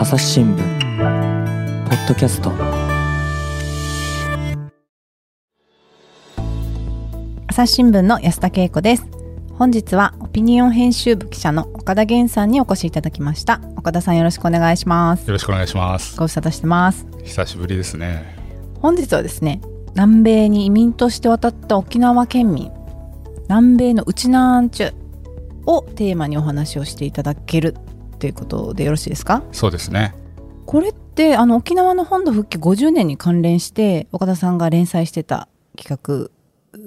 朝日新聞ポッドキャスト。朝日新聞の安田恵子です。本日はオピニオン編集部記者の岡田源さんにお越しいただきました。岡田さんよろしくお願いします。よろしくお願いします。ご無沙汰してます。久しぶりですね。本日はですね南米に移民として渡った沖縄県民南米のウチナーンチュをテーマにお話をしていただけるということでよろしいですか？そうですね。これってあの沖縄の本土復帰50年に関連して岡田さんが連載してた企画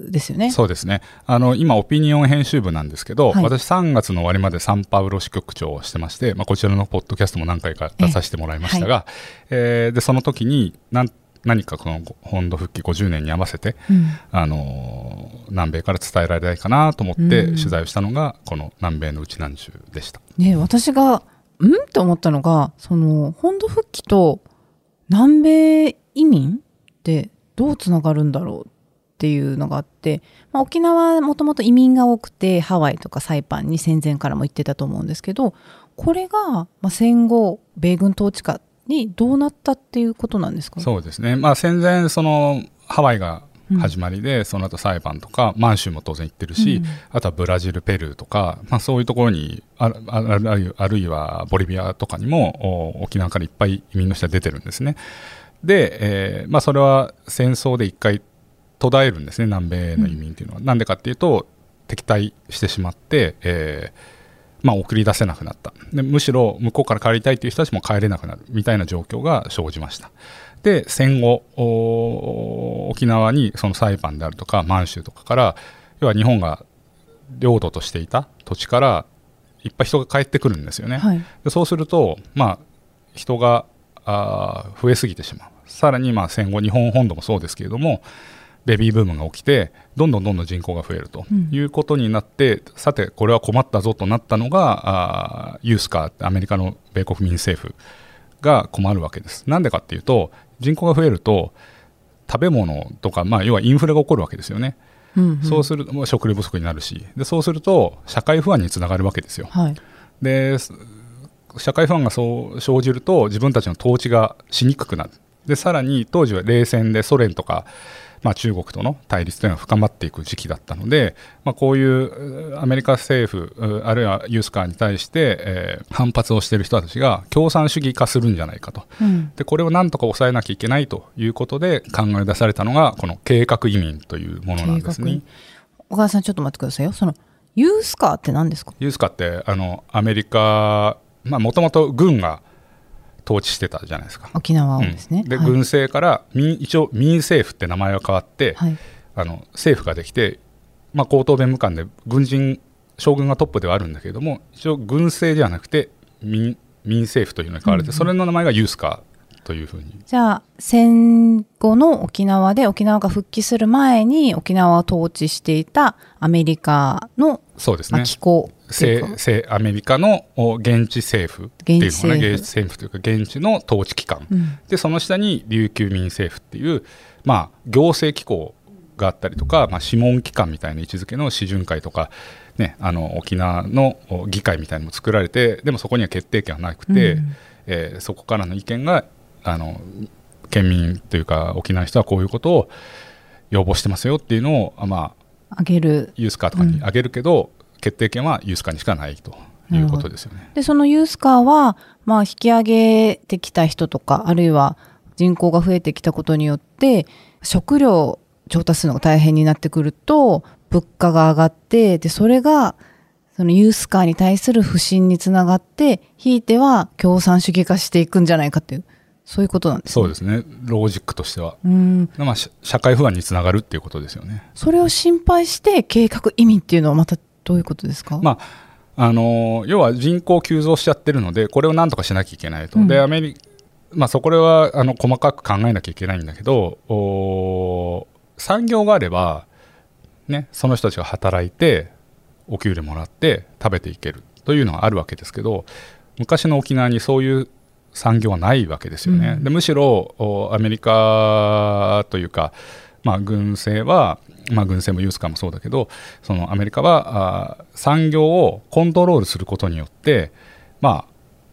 ですよね？そうですね。あの今オピニオン編集部なんですけど、はい。私3月の終わりまでサンパウロ支局長をしてまして、まあ、こちらのポッドキャストも何回か出させてもらいましたが、えーでその時に何何かこの本土復帰50年に合わせて、うん。あのー南米から伝えられないかなと思ってうん。取材をしたのがこの南米のうちなんちゅうでした。ね、私がん？って思ったのがその本土復帰と南米移民ってどうつながるんだろうっていうのがあって、まあ、沖縄はもともと移民が多くてハワイとかサイパンに戦前からも行ってたと思うんですけどこれが、まあ、戦後米軍統治下にどうなったっていうことなんですか？そうですね、まあ、戦前そのハワイが始まりで、その後裁判とか満州も当然行ってるし、うん。あとはブラジルペルーとか、まあ、そういうところにああああるあるいはボリビアとかにもお沖縄からいっぱい移民の人が出てるんですね。で、えーまあ、それは戦争で一回途絶えるんですね。南米への移民っていうのは、なんでかっていうと敵対してしまって、えーまあ、送り出せなくなった。でむしろ向こうから帰りたいという人たちも帰れなくなるみたいな状況が生じました。で戦後お沖縄にそのサイパンであるとか満州とかから要は日本が領土としていた土地からいっぱい人が帰ってくるんですよね、はい。でそうすると、まあ、人があー増えすぎてしまう。さらにまあ戦後日本本土もそうですけれどもベビーブームが起きてどんどんどんどん人口が増えると。うん。いうことになって、さてこれは困ったぞとなったのがあーユースカーアメリカの米国民政府が困るわけです。なんでかっていうと人口が増えると食べ物とか、まあ、要はインフレが起こるわけですよね、うんうん。そうするとまあ食料不足になるし。でそうすると社会不安につながるわけですよ。はい。です社会不安がそう生じると自分たちの統治がしにくくなる。でさらに当時は冷戦でソ連とか、まあ、中国との対立というのが深まっていく時期だったので、まあ、こういううアメリカ政府うあるいはユースカーに対して、えー反発をしている人たちが共産主義化するんじゃないかと。うん。でこれをなんとか抑えなきゃいけないということで考え出されたのがこの計画移民というものなんですね。計画。岡田さんちょっと待ってくださいよ。そのユースカーって何ですか？ユースカってあのアメリカもともと軍が統治してたじゃないですか。沖縄をですね、うん。で、はい。軍政から民一応民政府って名前が変わって、はい。あの政府ができて、まあ、高等弁務官で軍人将軍がトップではあるんだけれども一応軍政ではなくて民民政府というのに変われて、それの名前がユースカというふうに。じゃあ戦後の沖縄で沖縄が復帰する前に沖縄を統治していたアメリカの、まあ、そうですね。機構アメリカのお現地政府っていうのかな現地政府。というか現地の統治機関、うん。でその下に琉球民政府っていう、まあ、行政機構があったりとか、まあ、諮問機関みたいな位置づけの市巡会とか、ね、あの沖縄のお議会みたいなのも作られてでもそこには決定権はなくて、うん。えーそこからの意見があの県民というか沖縄の人はこういうことを要望してますよっていうのを、あまあ、あげる。ユースカーとかにあげるけど、決定権はユースカーにしかないということですよね。でそのユースカーは、まあ、引き上げてきた人とかあるいは人口が増えてきたことによって食料を調達するのが大変になってくると物価が上がってでそれがそのユースカーに対する不信につながってひいては共産主義化していくんじゃないかっていうそういうことなんですね。そうですねロージックとしては、うんまあ、し社会不安につながるっていうことですよね。それを心配して計画移民っていうのはまたどういうことですか、まああのー要は人口急増しちゃってるのでこれをなんとかしなきゃいけないと、うん。でアメリまあ、そこれはあの細かく考えなきゃいけないんだけどお産業があれば、ね、その人たちが働いてお給料もらって食べていけるというのがあるわけですけど昔の沖縄にそういう産業はないわけですよね。うん。でむしろおアメリカというか、まあ、軍政は、まあ、軍政もユースカもそうだけどそのアメリカはあ産業をコントロールすることによって、ま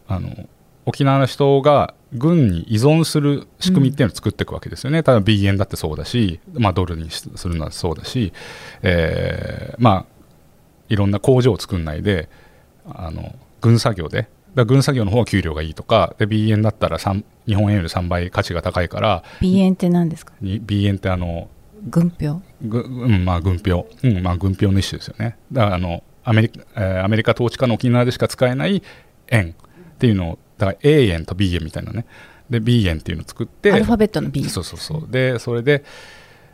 あ、あの沖縄の人が軍に依存する仕組みっていうのを作っていくわけですよね、うん、ただ B 円だってそうだし、まあ、ドルにするのはそうだし、えー、まあいろんな工場を作んないであの軍作業で。だ軍作業の方が給料がいいとかで B 円だったら日本円より3倍価値が高いから B 円って何ですか？B 円ってあの軍票？ぐ、うんまあ、軍票、うんまあ、軍票の一種ですよね。だからあのアメリカ、えー、アメリカ統治下の沖縄でしか使えない円っていうのをだから A 円と B 円みたいなね。で B 円っていうのを作ってアルファベットの B そうそうそう。でそれで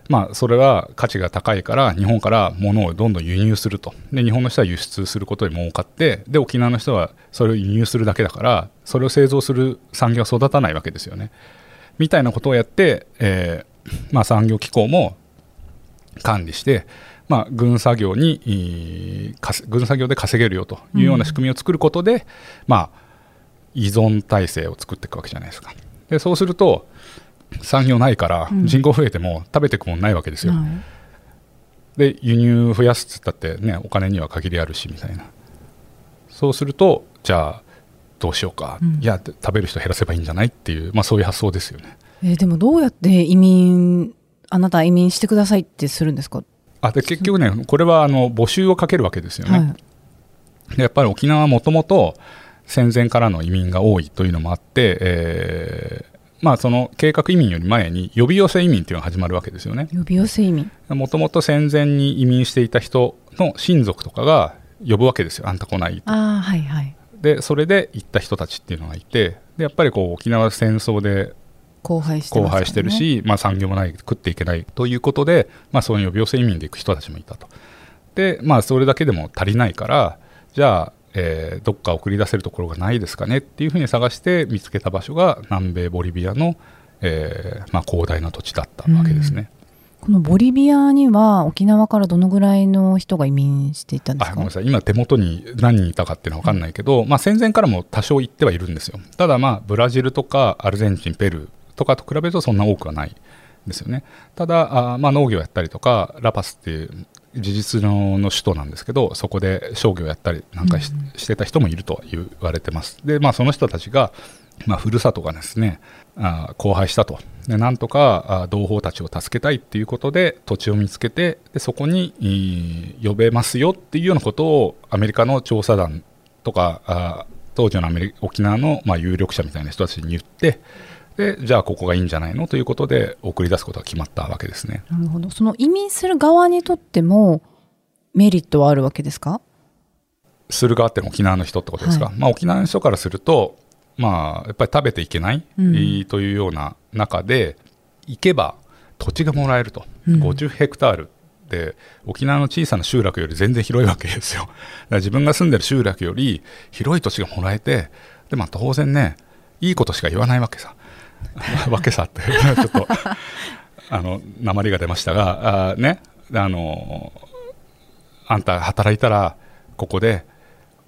まあ、それは価値が高いから日本から物をどんどん輸入すると。で日本の人は輸出することに儲かってで沖縄の人はそれを輸入するだけだからそれを製造する産業は育たないわけですよね。みたいなことをやって、えーまあ、産業機構も管理して、まあ、軍作業に軍作業で稼げるよというような仕組みを作ることで、うん、まあ、依存体制を作っていくわけじゃないですか。でそうすると産業ないから人口増えても食べていくもんないわけですよ、うん、で輸入増やすっつったってねお金には限りあるしみたいな。そうするとじゃあどうしようか、うん、いや食べる人減らせばいいんじゃないっていう、まあ、そういう発想ですよね、えー、でもどうやって移民あなた移民してくださいってするんですか？あで結局ねこれはあの募集をかけるわけですよね、はい、でやっぱり沖縄はもともと戦前からの移民が多いというのもあって、えー、まあ、その計画移民より前に呼び寄せ移民っていうのが始まるわけですよね。呼び寄せ移民。もともと戦前に移民していた人の親族とかが呼ぶわけですよあんた来ないと。あはいはい、でそれで行った人たちっていうのがいてでやっぱりこう沖縄戦争で荒廃して、ね、荒廃してるし、まあ、産業もない食っていけないということで、まあ、そういう呼び寄せ移民で行く人たちもいたと。でまあそれだけでも足りないからじゃあえー、どっか送り出せるところがないですかねっていうふうに探して見つけた場所が南米ボリビアの、えーまあ、広大な土地だったわけですね。このボリビアには沖縄からどのぐらいの人が移民していたんですか？ごめんなさい。今手元に何人いたかっていうのは分かんないけど、うん、まあ、戦前からも多少行ってはいるんですよ。ただまあブラジルとかアルゼンチンペルーとかと比べるとそんな多くはないですよね。ただあ、まあ、農業やったりとかラパスっていう事実上の首都なんですけどそこで商業やったりなんかしうん、してた人もいると言われてます。でまあその人たちが、まあ、ふるさとがですねあ荒廃したと。でなんとかあ同胞たちを助けたいっていうことで土地を見つけてでそこに呼べますよっていうようなことをアメリカの調査団とかあ当時のアメリ沖縄のまあ有力者みたいな人たちに言ってでじゃあここがいいんじゃないの？ということで送り出すことが決まったわけですね。なるほど。その移民する側にとってもメリットはあるわけですか？する側って沖縄の人ってことですか、はい、まあ、沖縄の人からすると、まあ、やっぱり食べていけない、うん、というような中で行けば土地がもらえると、うん、50ヘクタールで沖縄の小さな集落より全然広いわけですよ。だから自分が住んでる集落より広い土地がもらえてで、まあ、当然ねいいことしか言わないわけさ。わけさって ちょっとあの鉛が出ましたがあねあのあんた働いたらここで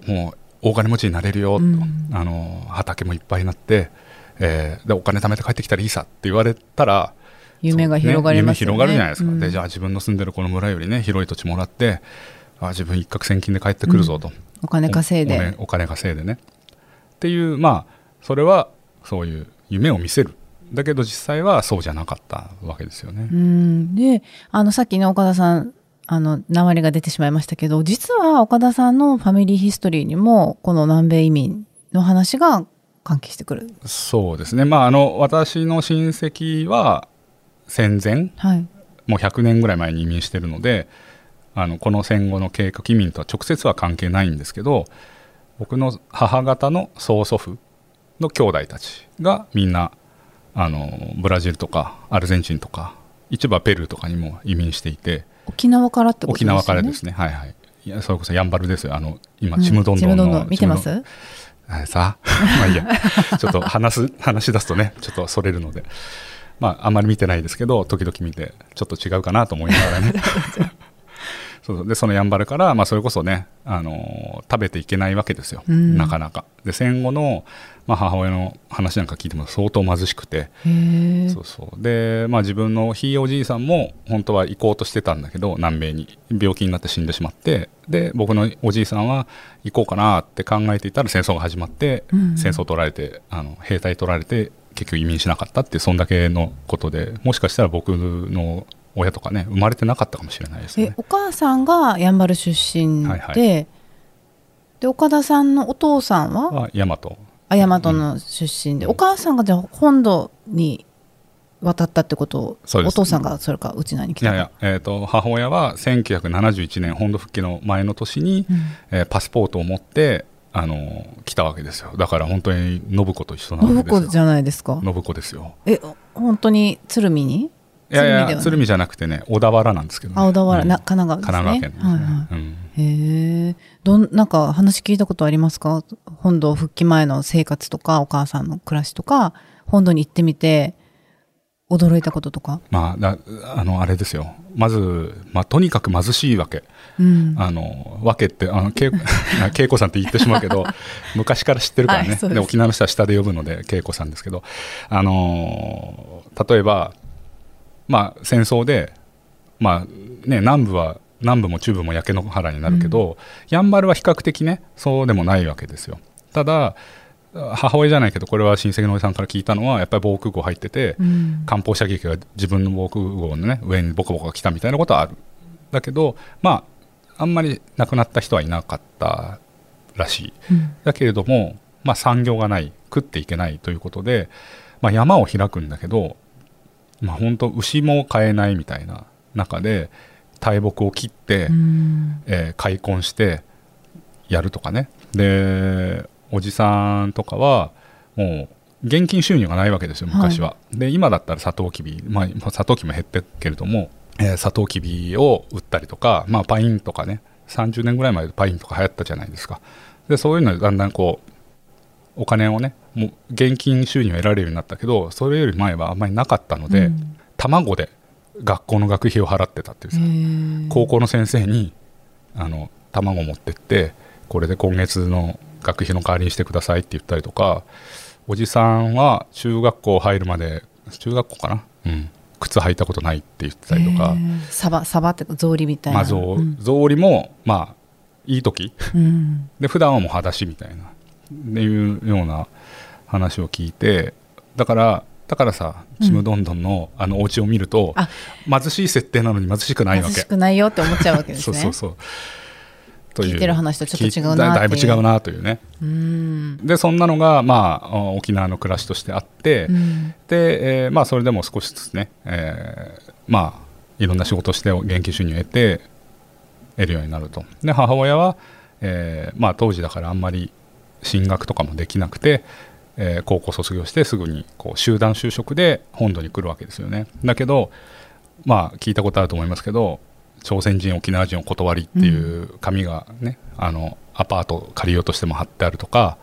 もう大金持ちになれるよと、うん、あの畑もいっぱいになって、えー、でお金貯めて帰ってきたらいいさって言われたら夢が広がりますよね、ね、夢広がるじゃないですか、うん、でじゃあ自分の住んでるこの村よりね広い土地もらってあ自分一攫千金で帰ってくるぞと、うん、お金稼いで。お金稼いでね。っていうまあそれはそういう夢を見せる。だけど実際はそうじゃなかったわけですよね。うん。であのさっきね岡田さんあの鉛が出てしまいましたけど実は岡田さんのファミリーヒストリーにもこの南米移民の話が関係してくる。そうですね。まああの私の親戚は戦前、はい、もう100年ぐらい前に移民してるのであのこの戦後の計画移民とは直接は関係ないんですけど僕の母方の曽祖父の兄弟たちがみんなあのブラジルとかアルゼンチンとか一部はペルーとかにも移民していて沖縄からってことですね？沖縄からですね。はいはい。いやそれこそやんばるですよ。あの今、ちむどんどんの見てます？さ まあいいや。ちょっと話す話し出すとねちょっとそれるので。まああんまり見てないですけど時々見てちょっと違うかなと思いながらね。そうでそのやんばるから、まあ、それこそね、あのー、食べていけないわけですよ、うん、なかなか。で戦後の、まあ、母親の話なんか聞いても相当貧しくて。そうそう。で、まあ、自分のひいおじいさんも本当は行こうとしてたんだけど南米に。病気になって死んでしまって。で僕のおじいさんは行こうかなって考えていたら戦争が始まって、うん戦争取られてあの兵隊取られて結局移民しなかったってそんだけのことでもしかしたら僕の親とかね生まれてなかったかもしれないですね。えお母さんがやんばる出身で、はいはい。で岡田さんのお父さんは？は大和あ大和の出身で、うん。お母さんがじゃあ本土に渡ったってことそうです。お父さんがそれかうちなに来たいやいや、えー、と母親は1971年本土復帰の前の年に、うん。えーパスポートを持ってあの来たわけですよ。だから本当に信子と一緒なわけ信ですよ。子じゃないですか。信子ですよ。え本当に鶴見に？いやいや鶴見じゃなくてね小田原なんですけど、ね、あ小田原、うん。な神奈川神ですね。奈川県ですね、はいはい。うん。へえどんなんか話聞いたことありますか？本土復帰前の生活とかお母さんの暮らしとか本土に行ってみて驚いたこととか、まあだあのあれですよ。まず、まあ、とにかく貧しいわけ。うん、あのわけってあの恵子恵子さんって言ってしまうけど 昔から知ってるからね、はいで沖縄の人は下で呼ぶので恵子さんですけど。あの例えば、まあ、戦争で、まあね、南部は南部も中部も焼け野原になるけど、やんばるは比較的ねそうでもないわけですよ。ただ母親じゃないけどこれは親戚のおじさんから聞いたのはやっぱり防空壕入ってて、うん。艦砲射撃が自分の防空壕の、ね、上にボコボコ来たみたいなことはある。だけどまああんまり亡くなった人はいなかったらしい。うん。だけれども、まあ、産業がない食っていけないということで、まあ、山を開くんだけど、まあ、本当牛も飼えないみたいな中で大木を切って、うん。えー開墾してやるとかね。でおじさんとかはもう現金収入がないわけですよ昔は、で今だったらサトウキビ、まあ、サトウキビも減ってるけれども、えーサトウキビを売ったりとか、まあ、パインとかね。30年ぐらい前でパインとか流行ったじゃないですか。でそういうのでだんだんこうお金をねもう現金収入を得られるようになったけどそれより前はあんまりなかったので、うん。卵で学校の学費を払ってたっていう高校の先生にあの卵持ってってこれで今月の学費の代わりにしてくださいって言ったりとかおじさんは中学校入るまで中学校かな、うん、靴履いたことないって言ってたりとか。サバサバってか草履みたいな。まあ草履もまあいい時。うん。で普段はもう裸足みたいな。っていうような話を聞いてだからだからさちむどんどんのあのお家を見ると、あ。貧しい設定なのに貧しくないわけ。貧しくないよって思っちゃうわけですね。そうそうそう。と聞いてる話とちょっと違うなだだいぶ違うなというね。うん。でそんなのが、まあ、沖縄の暮らしとしてあって、うん。で、えーまあ、それでも少しずつね、えーまあいろんな仕事をして現金収入を得て得るようになると。で母親は、えーまあ、当時だからあんまり進学とかもできなくて、えー高校卒業してすぐにこう集団就職で本土に来るわけですよね。だけどまあ聞いたことあると思いますけど朝鮮人沖縄人お断りっていう紙がね、あのアパートを借りようとしても貼ってあるとか、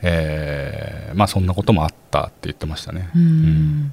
えーまあそんなこともあったって言ってましたね。うん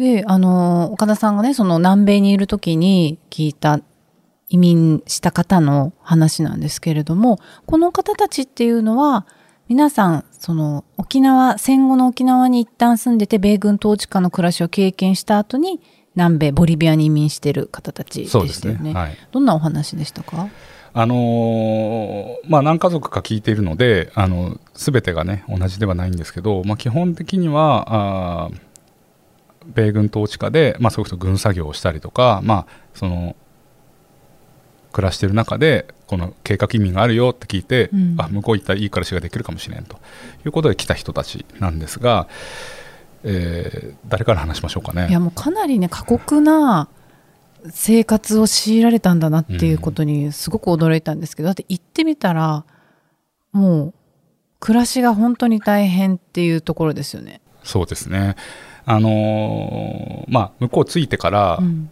で、あの、岡田さんがね、その南米にいる時に聞いた移民した方の話なんですけれども、この方たちっていうのは、皆さん、その沖縄、戦後の沖縄に一旦住んでて、米軍統治下の暮らしを経験した後に、南米、ボリビアに移民してる方たちでそうですしたよね。ねはい。どんなお話でしたか？あのーまあ、何家族か聞いているのであの全てがね同じではないんですけど、まあ、基本的にはあー米軍統治下で、まあ、そういう人軍作業をしたりとか、まあ、その暮らしている中でこの計画移民があるよって聞いて、うんあ向こう行ったらいい暮らしができるかもしれんということで来た人たちなんですが、えー誰から話しましょうかね。いやもうかなりね過酷な生活を強いられたんだなっていうことにすごく驚いたんですけど、だって行ってみたらもう暮らしが本当に大変っていうところですよね。そうですね。あのーまあ、向こう着いてから、うん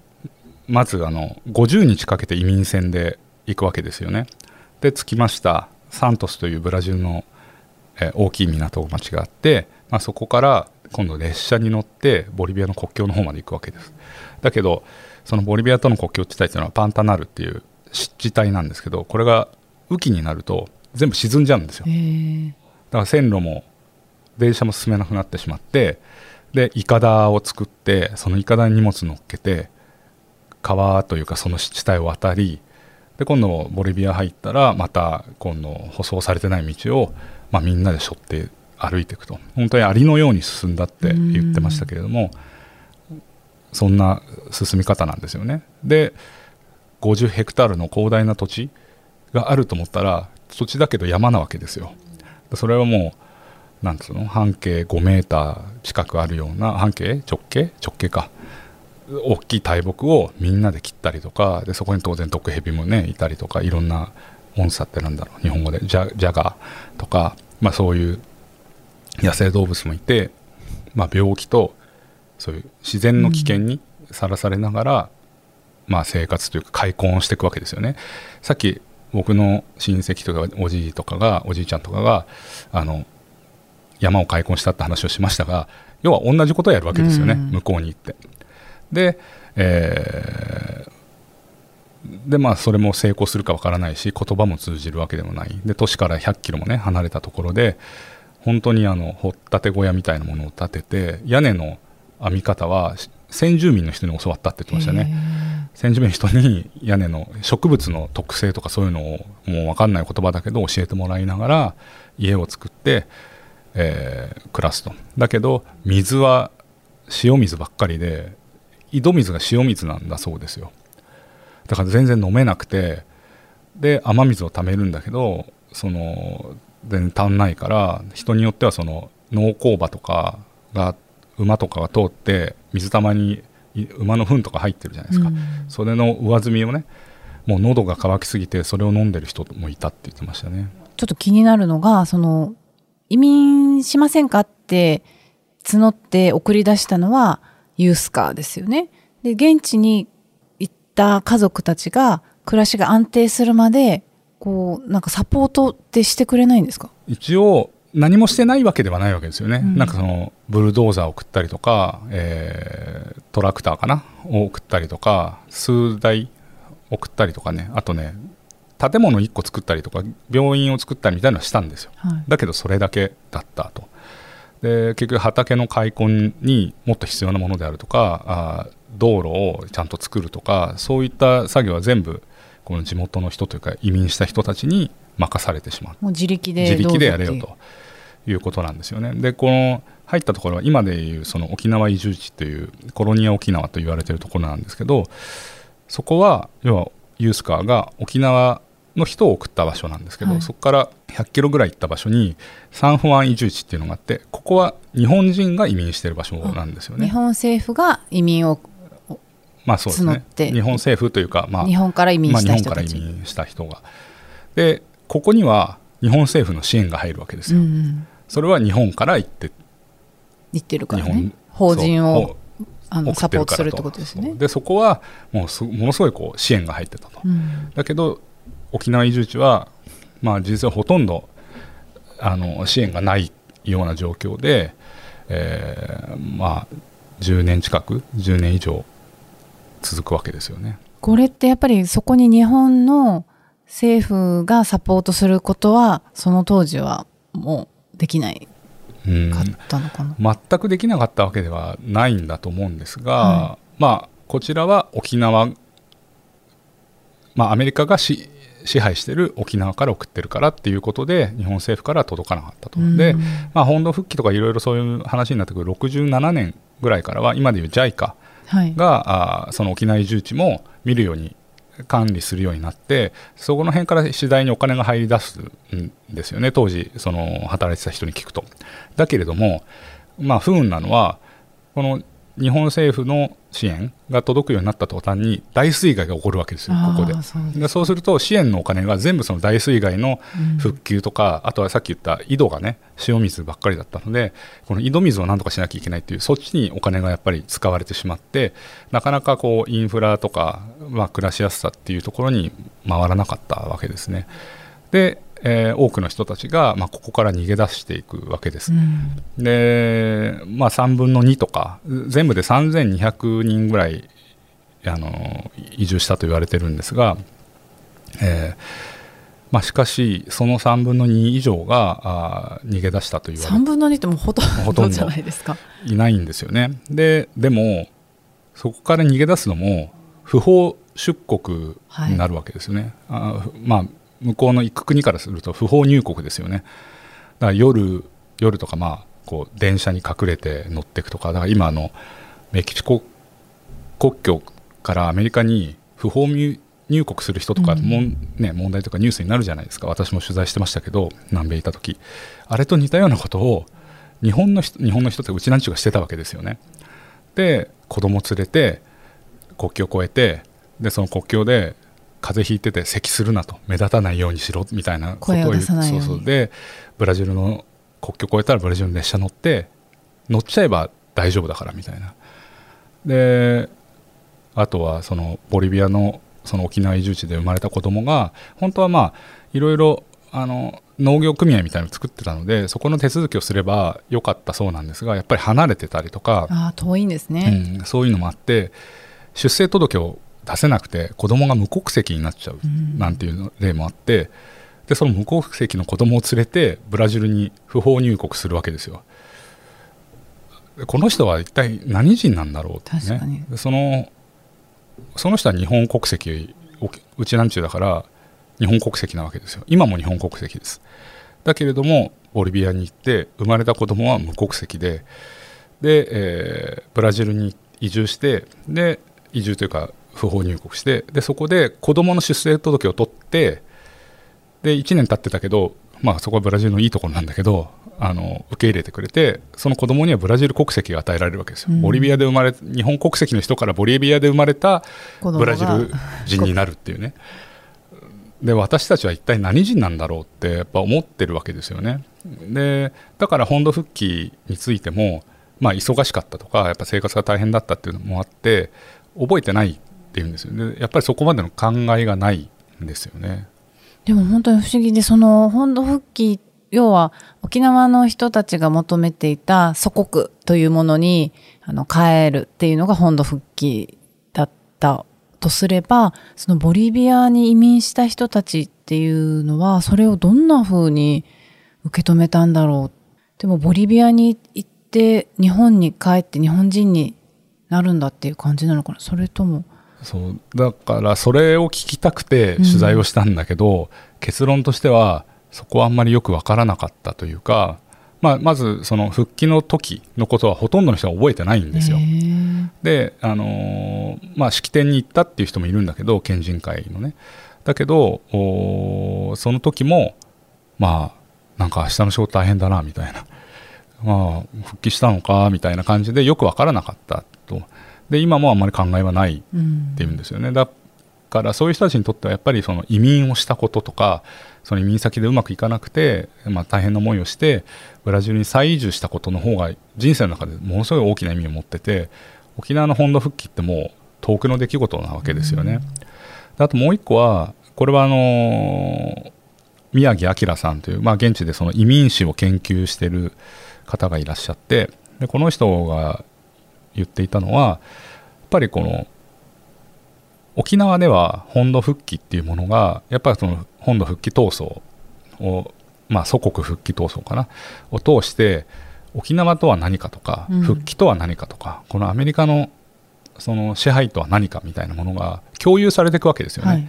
まずあの50日かけて移民船で行くわけですよね。で着きましたサントスというブラジルの、えー大きい港町があって、まあ、そこから今度列車に乗ってボリビアの国境の方まで行くわけです。だけどそのボリビアとの国境地帯というのはパンタナルっていう湿地帯なんですけどこれが雨季になると全部沈んじゃうんですよ。だから線路も電車も進めなくなってしまってでいかだを作ってそのいかだに荷物乗っけて川というかその湿地帯を渡りで今度ボリビア入ったらまた今度舗装されてない道を、まあ、みんなで背負って歩いていくと本当にアリのように進んだって言ってましたけれどもそんな進み方なんですよね。で50ヘクタールの広大な土地があると思ったら土地だけど山なわけですよ。それはもうなんつうの？半径5メーター近くあるような半径？直径？直径か。大きい大木をみんなで切ったりとかでそこに当然毒蛇もねいたりとかいろんなモンスターってなんだろう。日本語で。ジャジャガーとか、まあ、そういう野生動物もいて、まあ、病気とそういう自然の危険にさらされながら、まあ、生活というか開墾をしていくわけですよね。さっき僕の親戚とかおじいとかがおじいちゃんとかがあの山を開墾したって話をしましたが要は同じことをやるわけですよね、うん向こうに行って。で、えーでまあそれも成功するかわからないし言葉も通じるわけでもないで都市から100キロもね離れたところで本当にあの掘ったて小屋みたいなものを建てて屋根の編み方は先住民の人に教わったって言ってましたね。先住民の人に屋根の植物の特性とかそういうのをもう分かんない言葉だけど教えてもらいながら家を作って、えー暮らすと。だけど水は塩水ばっかりで井戸水が塩水なんだそうですよ。だから全然飲めなくてで雨水を貯めるんだけどその全然足んないから人によってはその農耕馬とかが馬とかが通って水たまにい馬の糞とか入ってるじゃないですか、うん。それの上積みをねもう喉が渇きすぎてそれを飲んでる人もいたって言ってましたね。ちょっと気になるのがその移民しませんかって募って送り出したのはユースカーですよね。で現地に行った家族たちが暮らしが安定するまでこうなんかサポートってしてくれないんですか？一応何もしてないわけではないわけですよね、うん。なんかそのブルドーザーを送ったりとか、えートラクターかな？を送ったりとか数台送ったりとかね。あとね建物1個作ったりとか病院を作ったりみたいなのはしたんですよ。はい。だけどそれだけだったと。で結局畑の開墾にもっと必要なものであるとかあー道路をちゃんと作るとかそういった作業は全部この地元の人というか移民した人たちに任されてしまう。もう自力で自力でやれよということなんですよね。でこの入ったところは今でいうその沖縄移住地というコロニア沖縄と言われているところなんですけどそこは要はユースカーが沖縄の人を送った場所なんですけど、はい。そこから100キロぐらい行った場所にサンフアン移住地っていうのがあってここは日本人が移民している場所なんですよね。日本政府が移民をまあそうですね。募って。日本政府というか、まあ、日本から移民まあ、した人たち、民した人が。でここには日本政府の支援が入るわけですよ。うんうん、それは日本から行って言ってるからね。法人をあの送サポートするってことですね。でそこはもうすものすごいこう支援が入ってたと、うん。だけど沖縄移住地は、まあ、実はほとんどあの支援がないような状況で、えーまあ10年近く10年以上続くわけですよね。これってやっぱりそこに日本の政府がサポートすることはその当時はもうできないうんかったのかな、全くできなかったわけではないんだと思うんですが、はまあこちらは沖縄まあアメリカがし支配してる沖縄から送ってるからっていうことで日本政府からは届かなかったと。うんで、まあ、本土復帰とかいろいろそういう話になってくる67年ぐらいからは今でいう JICA はい、があーその沖縄移住地も見るように管理するようになってそこの辺から次第にお金が入り出すんですよね当時その働いてた人に聞くと。だけれどもまあ、不運なのはこの日本政府の支援が届くようになった途端に大水害が起こるわけですよ、ここで。そうでそうすると支援のお金が全部その大水害の復旧とか、うん、あとはさっき言った井戸がね塩水ばっかりだったのでこの井戸水をなんとかしなきゃいけないっていうそっちにお金がやっぱり使われてしまってなかなかこうインフラとか、まあ、暮らしやすさっていうところに回らなかったわけですね。でえー、多くの人たちが、まあ、ここから逃げ出していくわけです。うん、で、まあ、3分の2とか全部で3200人ぐらいあの移住したと言われてるんですが、えーまあ、しかしその3分の2以上があ逃げ出したと言われて。3分の2ってもうほとんどじゃないですか。いないんですよね。ででもそこから逃げ出すのも不法出国になるわけですよね、はい、あまあ向こうの行く国からすると不法入国ですよね。だから夜夜とかまあこう電車に隠れて乗っていくとかだから今のメキシコ国境からアメリカに不法入国する人とかも、うん、ね、問題とかニュースになるじゃないですか。私も取材してましたけど南米いた時。あれと似たようなことを日本の人日本の人ってうちなんちゅうがしてたわけですよね。で子供連れて国境を越えてでその国境で風邪ひいてて咳するなと目立たないようにしろみたいなことを言ってそうそう。でブラジルの国境を越えたらブラジルの列車乗って乗っちゃえば大丈夫だからみたいな。であとはそのボリビアのその沖縄移住地で生まれた子供が本当はまあいろいろあの農業組合みたいなのを作ってたのでそこの手続きをすればよかったそうなんですがやっぱり離れてたりとか。あ遠いんですね、うん、そういうのもあって出生届を出せなくて子供が無国籍になっちゃうなんていう例もあってでその無国籍の子供を連れてブラジルに不法入国するわけですよ。この人は一体何人なんだろうってね。そのその人は日本国籍うちなんちゅうだから日本国籍なわけですよ。今も日本国籍です。だけれどもボリビアに行って生まれた子供は無国籍でで、えー、ブラジルに移住してで移住というか不法入国してでそこで子どもの出生届を取ってで1年経ってたけど、まあ、そこはブラジルのいいところなんだけどあの受け入れてくれてその子供にはブラジル国籍が与えられるわけですよ、うん、ボリビアで生まれ日本国籍の人からボリビアで生まれたブラジル人になるっていうね。で私たちは一体何人なんだろうってやっぱ思ってるわけですよね。でだから本土復帰についてもまあ忙しかったとかやっぱ生活が大変だったっていうのもあって覚えてないっていうんですよね。やっぱりそこまでの考えがないんですよね。でも本当に不思議でその本土復帰要は沖縄の人たちが求めていた祖国というものにあの帰るっていうのが本土復帰だったとすればそのボリビアに移民した人たちっていうのはそれをどんな風に受け止めたんだろうでもボリビアに行って日本に帰って日本人になるんだっていう感じなのかな。それともそうだからそれを聞きたくて取材をしたんだけど、うん、結論としてはそこはあんまりよく分からなかったというか、まあ、まずその復帰の時のことはほとんどの人が覚えてないんですよ。で、あのー、まあ、式典に行ったっていう人もいるんだけど県人会のね。だけどその時もまあなんか明日の仕事大変だなみたいな、まあ、復帰したのかみたいな感じでよく分からなかったと。で今もあんまり考えはないっていうんですよね、だからそういう人たちにとってはやっぱりその移民をしたこととかその移民先でうまくいかなくて、まあ、大変な思いをしてブラジルに再移住したことの方が人生の中でものすごい大きな意味を持ってて沖縄の本土復帰ってもう遠くの出来事なわけですよね。あともう一個はこれはあの宮城明さんという、まあ、現地でその移民史を研究している方がいらっしゃってでこの人が言っていたのはやっぱりこの沖縄では本土復帰っていうものがやっぱりその本土復帰闘争をまあ祖国復帰闘争かなを通して沖縄とは何かとか、復帰とは何かとかこのアメリカのその支配とは何かみたいなものが共有されていくわけですよね。はい、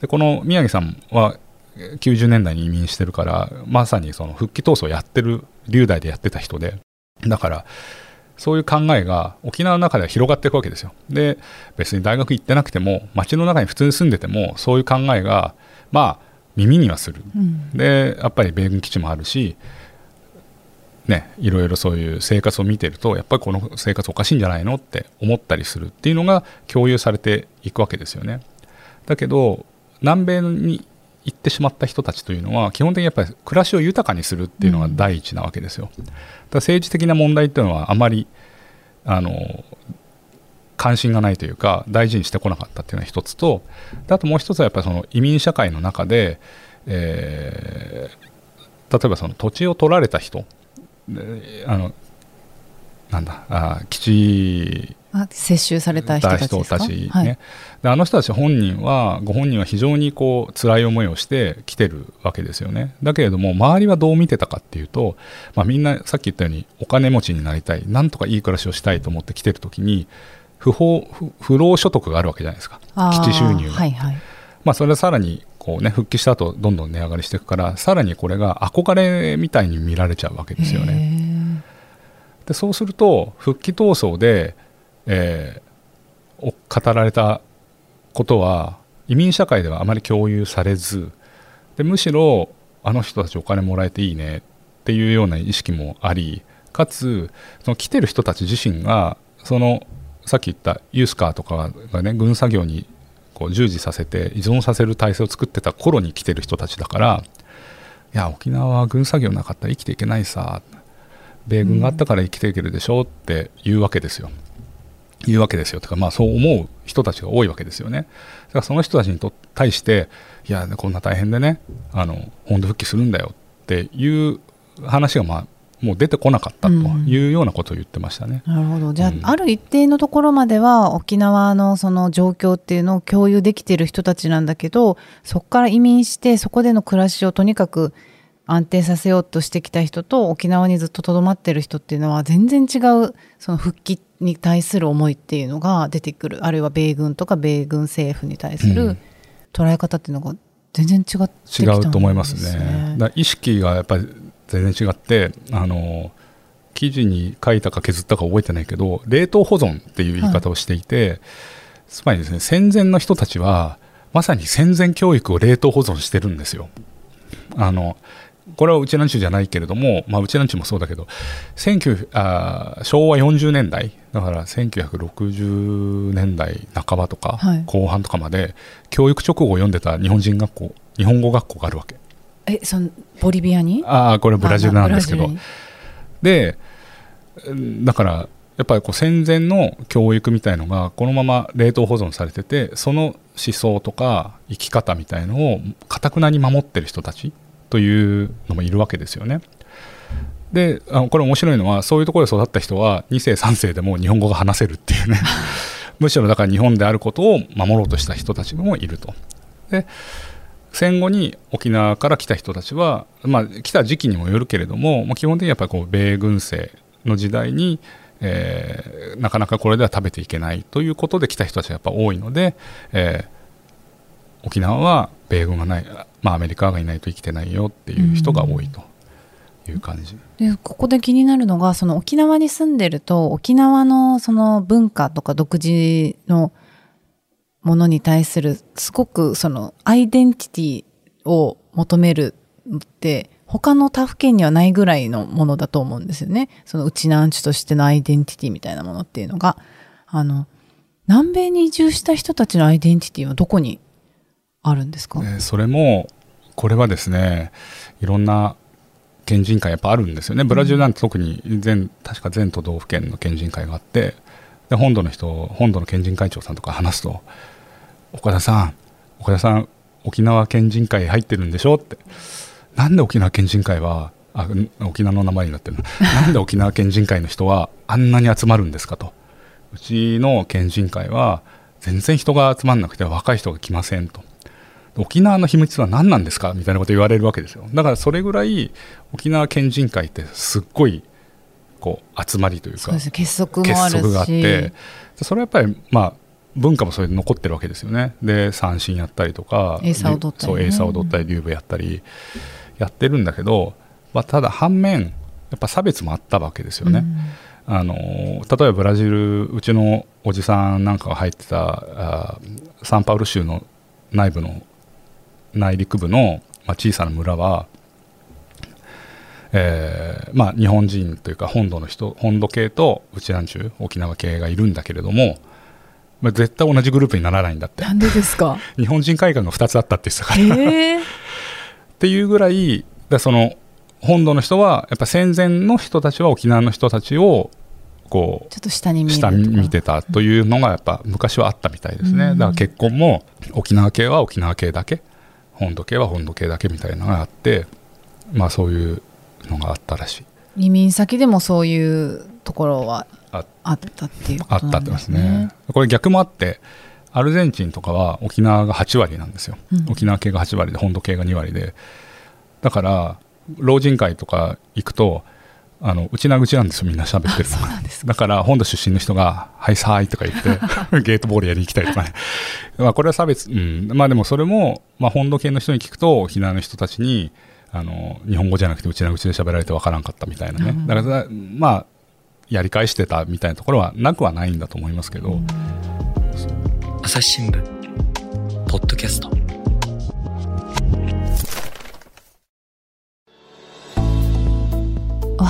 でこの宮城さんは90年代に移民してるからまさにその復帰闘争をやってる龍大でやってた人でだからそういう考えが沖縄の中では広がっていくわけですよ。で別に大学行ってなくても街の中に普通に住んでてもそういう考えがまあ耳にはする、うん、でやっぱり米軍基地もあるしね、いろいろそういう生活を見てるとやっぱりこの生活おかしいんじゃないのって思ったりするっていうのが共有されていくわけですよね。だけど南米に行ってしまった人たちというのは基本的にやっぱり暮らしを豊かにするっていうのが第一なわけですよ。だから政治的な問題っていうのはあまりあの関心がないというか大事にしてこなかったっていうのが一つとあともう一つはやっぱりその移民社会の中で、えー、例えばその土地を取られた人あのなんだあ基地接収された人たち人たちね、はい、であの人たち本人はご本人は非常にこう辛い思いをして来てるわけですよね。だけれども周りはどう見てたかっていうと、まあ、みんなさっき言ったようにお金持ちになりたいなんとかいい暮らしをしたいと思って来てる時に不法不労所得があるわけじゃないですか。基地収入が、はいはい、まあ、それはさらにこう、ね、復帰した後どんどん値上がりしていくからさらにこれが憧れみたいに見られちゃうわけですよね。でそうすると復帰闘争で、えー、語られたことは移民社会ではあまり共有されずでむしろあの人たちお金もらえていいねっていうような意識もありかつその来てる人たち自身がそのさっき言ったユースカーとかがね軍作業にこう従事させて依存させる体制を作ってた頃に来てる人たちだからいや沖縄は軍作業なかったら生きていけないさ米軍があったから生きていけるでしょって言うわけですよ。言うわけですよ。とか、まあ、そう思う人たちが多いわけですよね。だからその人たちに対していやこんな大変でねあの本土復帰するんだよ。っていう話がまあもう出てこなかったというようなことを言ってましたね。うん、なるほど。じゃあ、うん、ある一定のところまでは沖縄のその状況っていうのを共有できている人たちなんだけどそこから移民してそこでの暮らしをとにかく安定させようとしてきた人と沖縄にずっととどまってる人っていうのは全然違うその復帰に対する思いっていうのが出てくる。あるいは米軍とか米軍政府に対する捉え方っていうのが全然違ってね、違うと思いますね。だ意識がやっぱり全然違ってあの記事に書いたか削ったか覚えてないけど冷凍保存っていう言い方をしていて、はい、つまりですね戦前の人たちはまさに戦前教育を冷凍保存してるんですよ。あのこれはうちなんちゅうじゃないけれども、まあ、うちなんちゅうもそうだけどあ昭和40年代だから1960年代半ばとか後半とかまで、はい、教育直後を読んでた日本人学校日本語学校があるわけ。えそのボリビアに？ああこれブラジルなんですけど。でだからやっぱりこう戦前の教育みたいのがこのまま冷凍保存されててその思想とか生き方みたいのをかたくなに守ってる人たちというのもいるわけですよね。であのこれ面白いのはそういうところで育った人は2世3世でも日本語が話せるっていうね むしろだから日本であることを守ろうとした人たちもいると。で戦後に沖縄から来た人たちは、まあ、来た時期にもよるけれども、まあ、基本的にやっぱりこう米軍政の時代に、えー、なかなかこれでは食べていけないということで来た人たちがやっぱ多いので、えー、沖縄は米軍がない、まあ、アメリカがいないと生きてないよっていう人が多いと。いう感じでここで気になるのがその沖縄に住んでると沖縄のその文化とか独自のものに対するすごくそのアイデンティティを求めるのって他の他府県にはないぐらいのものだと思うんですよね。そのうちなんちとしてのアイデンティティみたいなものっていうのが。あの、南米に移住した人たちのアイデンティティはどこにあるんですか、えー、それも、これはですね、いろんな県人会やっぱあるんですよね。ブラジルなんて特に全、確か全都道府県の県人会があって、で本土の人、本土の県人会長さんとか話すと、岡田さん岡田さん沖縄県人会入ってるんでしょって。なんで沖縄県人会はあ沖縄の名前になってるな んで沖縄県人会の人はあんなに集まるんですかと。うちの県人会は全然人が集まんなくて若い人が来ませんと沖縄の秘密は何なんですかみたいなこと言われるわけですよ。だからそれぐらい沖縄県人会ってすっごいこう集まりというか結束もあるがあってそれはやっぱりまあ文化もそれで残ってるわけですよね。で三振やったりとかエイサ踊ったり、ね、そう踊ったり竜舞やったりやってるんだけど、まあ、ただ反面やっぱ差別もあったわけですよね、うん、あの例えばブラジルうちのおじさんなんかが入ってたあサンパウル州の内部の内陸部の、まあ、小さな村は、えーまあ、日本人というか本土の人本土系とうちなんちゅう沖縄系がいるんだけれども、まあ、絶対同じグループにならないんだって。なんでですか？日本人会館が2つあったって言ってたから、えー、っていうぐらいだその本土の人はやっぱ戦前の人たちは沖縄の人たちをこちょっと下に見てたというのがやっぱ昔はあったみたいですね、うん。だから結婚も沖縄系は沖縄系だけ本土系は本土系だけみたいなのがあってまあそういうのがあったらしい。移民先でもそういうところはああったっていうあことなんですったってますね。ね。これ逆もあってアルゼンチンとかは沖縄が8割なんですよ、うん。沖縄系が8割で本土系が2割で。だから老人会とか行くとあの内な口なんですよみんな喋ってるの。だから本土出身の人が「はいさーい」とか言って ゲートボールやりに行きたいとかね。まあこれは差別うん。まあでもそれも、まあ、本土系の人に聞くと沖縄の人たちにあの日本語じゃなくて内な口で喋られてわからんかったみたいなね、うんだからまあやり返してたみたいなところはなくはないんだと思いますけど、朝日新聞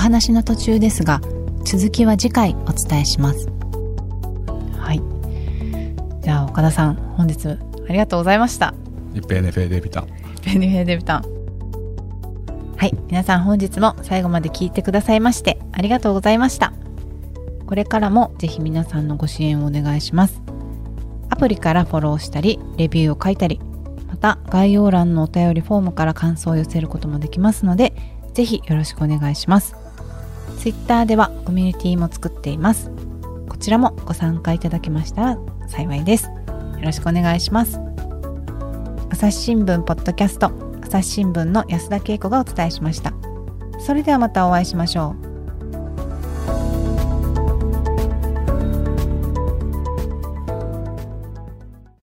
話の途中ですが続きは次回お伝えします。はい。じゃあ岡田さん本日ありがとうございました。一平ねフェーデビタンベニフェデビタンはい。皆さん本日も最後まで聞いてくださいましてありがとうございました。これからもぜひ皆さんのご支援をお願いします。アプリからフォローしたりレビューを書いたりまた概要欄のお便りフォームから感想を寄せることもできますのでぜひよろしくお願いします Twitter ではコミュニティも作っています。こちらもご参加いただけましたら幸いです。よろしくお願いします。朝日新聞ポッドキャスト朝日新聞の安田恵子がお伝えしました。それではまたお会いしましょう。